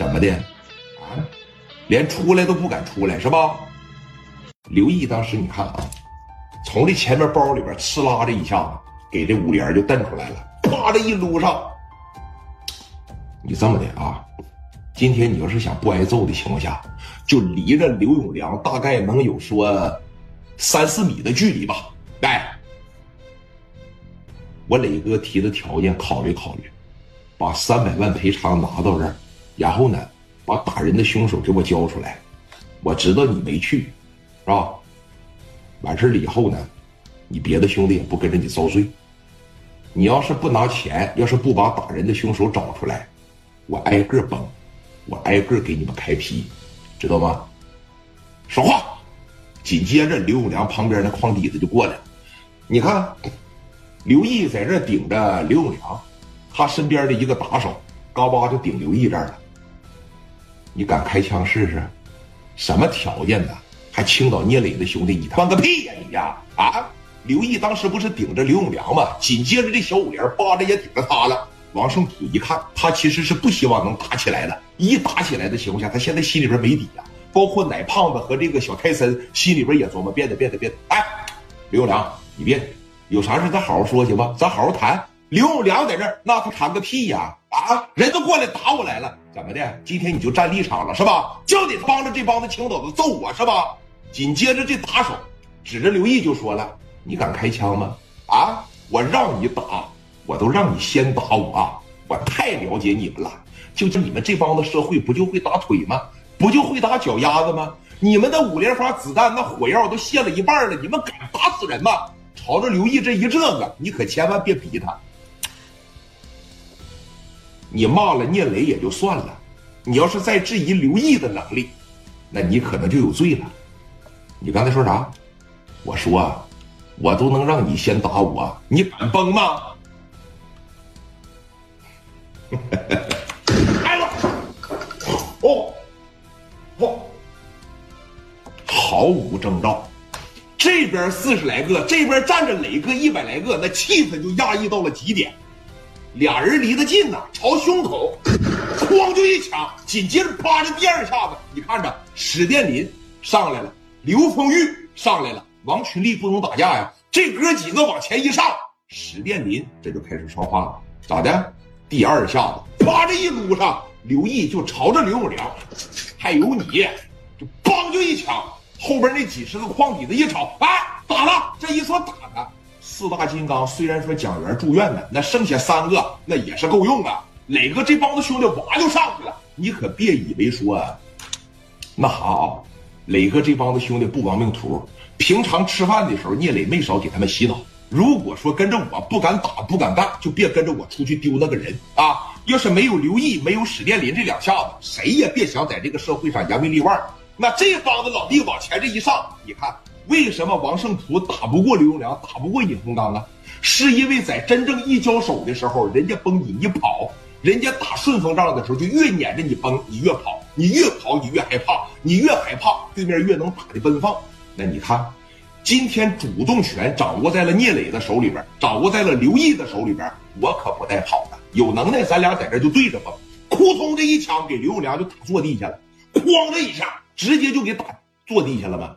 怎么的？啊，连出来都不敢出来是吧？刘毅当时你看啊，从这前面包里边呲啦这一下子，给这五连就蹬出来了，啪的一撸上。你这么的啊，今天你要是想不挨揍的情况下，就离着刘永良大概能有说三四米的距离吧。来，我磊哥提的条件考虑考虑，把三百万赔偿拿到这儿，然后呢，把打人的凶手给我交出来。我知道你没去，是吧？完事了以后呢，你别的兄弟也不跟着你遭罪。你要是不拿钱，要是不把打人的凶手找出来，我挨个崩，我挨个给你们开皮，知道吗？说话。紧接着，刘永良旁边那矿底子就过来了。你看，刘毅在这顶着刘永良，他身边的一个打手，嘎巴就顶刘毅这儿了。你敢开枪试试？什么条件呢？还青岛聂磊的兄弟，你放个屁呀你呀！啊！刘毅当时不是顶着刘永良吗？紧接着这小五连扒着也顶着他了。王胜普一看，他其实是不希望能打起来的。一打起来的情况下，他现在心里边没底呀。包括奶胖子和这个小泰森心里边也琢磨，变得变得变得。哎，刘永良。你别，有啥事咱好好说行吧？咱好好谈。刘永良在这儿，那他谈个屁呀！啊，人都过来打我来了，怎么的？今天你就站立场了是吧？就得帮着这帮子青岛子揍我是吧？紧接着这打手指着刘毅就说了：“你敢开枪吗？啊，我让你打，我都让你先打我，我太了解你们了。就就你们这帮子社会，不就会打腿吗？不就会打脚丫子吗？你们的五连发子弹那火药都泄了一半了，你们敢打死人吗？”朝着刘毅这一这个，你可千万别逼他。你骂了聂磊也就算了，你要是再质疑刘毅的能力，那你可能就有罪了。你刚才说啥？我说，我都能让你先打我，你敢崩吗？开了，哦，哦，毫无征兆。这边四十来个，这边站着磊哥一百来个，那气氛就压抑到了极点。俩人离得近呐，朝胸口，哐就一抢，紧接着啪的第二下子，你看着史殿林上来了，刘丰玉上来了，王群力不能打架呀，这哥几个往前一上，史殿林这就开始说话了，咋的？第二下子，啪这一撸上，刘毅就朝着刘永良，还有你，就梆就一枪。后边那几十个矿底子一瞅，哎，打了！这一说打他，四大金刚虽然说蒋元住院呢，那剩下三个那也是够用啊。磊哥这帮子兄弟哇就上去了，你可别以为说那啥啊，磊哥这帮子兄弟不亡命徒，平常吃饭的时候聂磊没少给他们洗脑。如果说跟着我不敢打不敢干，就别跟着我出去丢那个人啊！要是没有刘毅，没有史殿林这两下子，谁也别想在这个社会上扬名立万。那这帮子老弟往前这一上，你看为什么王胜普打不过刘永良，打不过尹洪刚啊？是因为在真正一交手的时候，人家崩你，你跑；人家打顺风仗的时候，就越撵着你崩，你越跑，你越跑你越害怕，你越害怕，对面越能打的奔放。那你看，今天主动权掌握在了聂磊的手里边，掌握在了刘毅的手里边，我可不带跑的。有能耐，咱俩在这就对着崩，扑通这一枪给刘永良就打坐地下了，哐的一下。直接就给打坐地下了吗？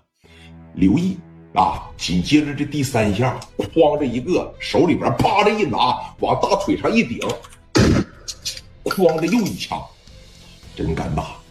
刘毅啊，紧接着这第三下，哐着一个手里边啪着一拿，往大腿上一顶，哐的又一枪，真敢打。